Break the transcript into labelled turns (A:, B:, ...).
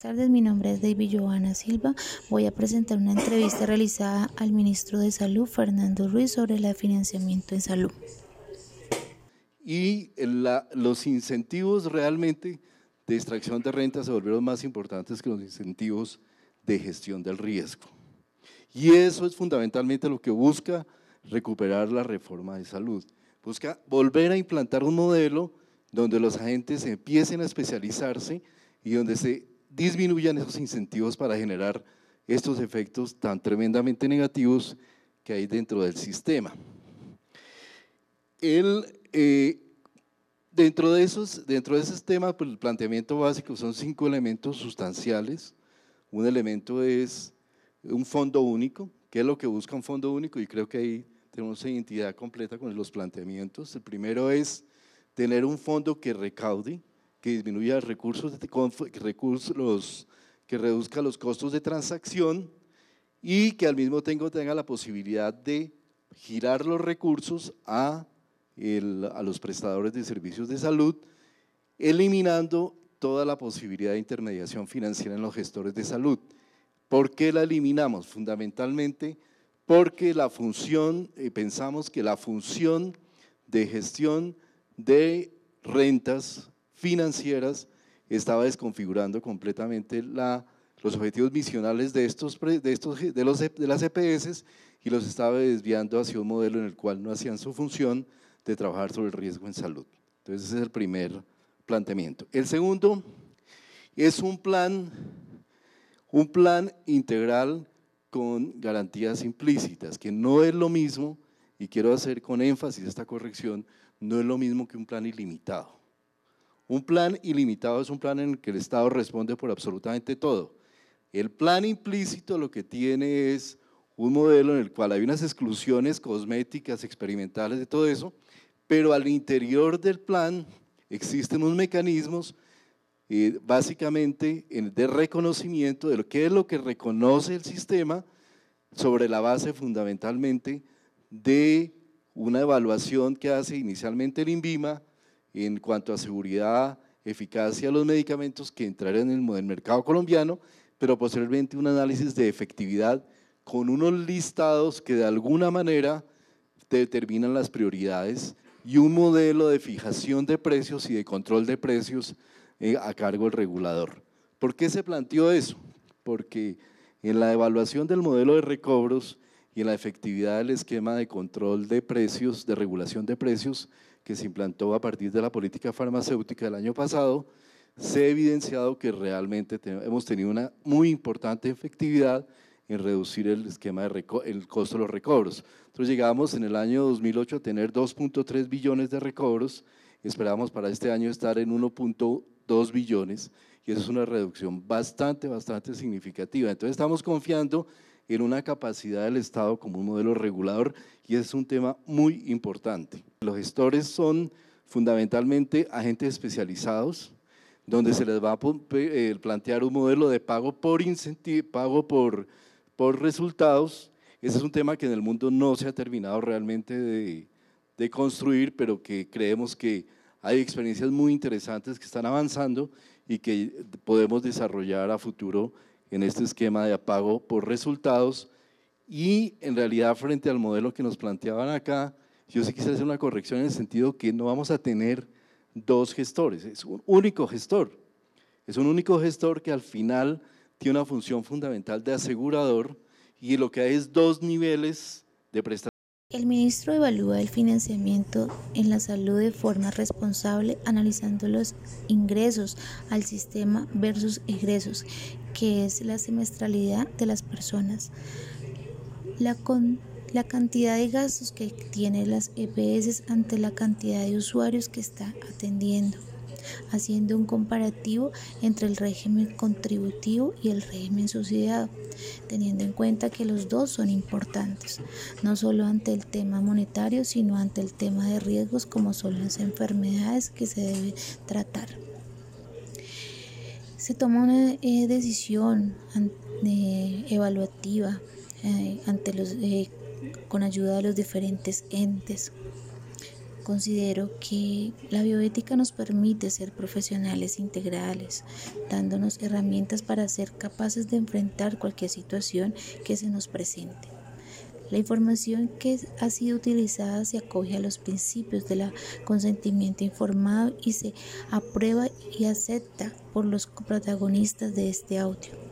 A: Tardes, mi nombre es David Joana Silva. Voy a presentar una entrevista realizada al ministro de Salud, Fernando Ruiz, sobre el financiamiento en salud.
B: Y los incentivos realmente de extracción de renta se volvieron más importantes que los incentivos de gestión del riesgo. Y eso es fundamentalmente lo que busca recuperar la reforma de salud. Busca volver a implantar un modelo donde los agentes empiecen a especializarse y donde se disminuyan esos incentivos para generar estos efectos tan tremendamente negativos que hay dentro del sistema. Eh, dentro, de esos, dentro de ese tema, pues el planteamiento básico son cinco elementos sustanciales. Un elemento es un fondo único, ¿qué es lo que busca un fondo único? Y creo que ahí tenemos identidad completa con los planteamientos. El primero es tener un fondo que recaude, que disminuya recursos, recursos los, que reduzca los costos de transacción y que al mismo tiempo tenga la posibilidad de girar los recursos a, los prestadores de servicios de salud, eliminando toda la posibilidad de intermediación financiera en los gestores de salud. ¿Por qué la eliminamos? Fundamentalmente porque la función, eh, pensamos que la función de gestión de rentas financieras estaba desconfigurando completamente los objetivos misionales de, estos, de, estos, de, los, de las EPS y los estaba desviando hacia un modelo en el cual no hacían su función de trabajar sobre el riesgo en salud. Entonces ese es el primer planteamiento. El segundo es un plan, un plan integral con garantías implícitas, que no es lo mismo, y quiero hacer con énfasis esta corrección, no es lo mismo que un plan ilimitado. Un plan ilimitado es un plan en el que el Estado responde por absolutamente todo. El plan implícito lo que tiene es un modelo en el cual hay unas exclusiones cosméticas, experimentales, de todo eso, pero al interior del plan existen unos mecanismos eh, básicamente de reconocimiento de lo que es lo que reconoce el sistema sobre la base fundamentalmente de una evaluación que hace inicialmente el INVIMA, en cuanto a seguridad, eficacia de los medicamentos que entrarían en el mercado colombiano, pero posteriormente un análisis de efectividad con unos listados que de alguna manera determinan las prioridades y un modelo de fijación de precios y de control de precios eh, a cargo del regulador. ¿Por qué se planteó eso? Porque en la evaluación del modelo de recobros y en la efectividad del esquema de control de precios, de regulación de precios, que se implantó a partir de la política farmacéutica del año pasado, se ha evidenciado que realmente hemos tenido una muy importante efectividad en reducir el esquema de el costo de los recobros. Entonces llegamos en el año 2008 a tener 2.3 billones de recobros, esperamos para este año estar en 1.2 billones y eso es una reducción bastante, bastante significativa. Entonces estamos confiando en una capacidad del Estado como un modelo regulador y es un tema muy importante. Los gestores son fundamentalmente agentes especializados donde se les va a eh, plantear un modelo de pago por pago por, por resultados. Ese es un tema que en el mundo no se ha terminado realmente de, de construir, pero que creemos que hay experiencias muy interesantes que están avanzando y que podemos desarrollar a futuro en este esquema de pago por resultados y en realidad frente al modelo que nos planteaban acá, yo sí quisiera hacer una corrección en el sentido que no vamos a tener dos gestores, es un único gestor. Es un único gestor que al final tiene una función fundamental de asegurador y lo que hay es dos niveles de prestación.
A: El ministro evalúa el financiamiento en la salud de forma responsable, analizando los ingresos al sistema versus egresos, que es la semestralidad de las personas. La, la cantidad de gastos que tiene las EPS ante la cantidad de usuarios que está atendiendo haciendo un comparativo entre el régimen contributivo y el régimen subsidiado, teniendo en cuenta que los dos son importantes, no solo ante el tema monetario, sino ante el tema de riesgos como son las enfermedades que se debe tratar. Se toma una eh, decisión eh, evaluativa eh, ante los, con ayuda de los diferentes entes Considero que la bioética nos permite ser profesionales integrales, dándonos herramientas para ser capaces de enfrentar cualquier situación que se nos presente. La información que ha sido utilizada se acoge a los principios del consentimiento informado y se aprueba y acepta por los protagonistas de este audio.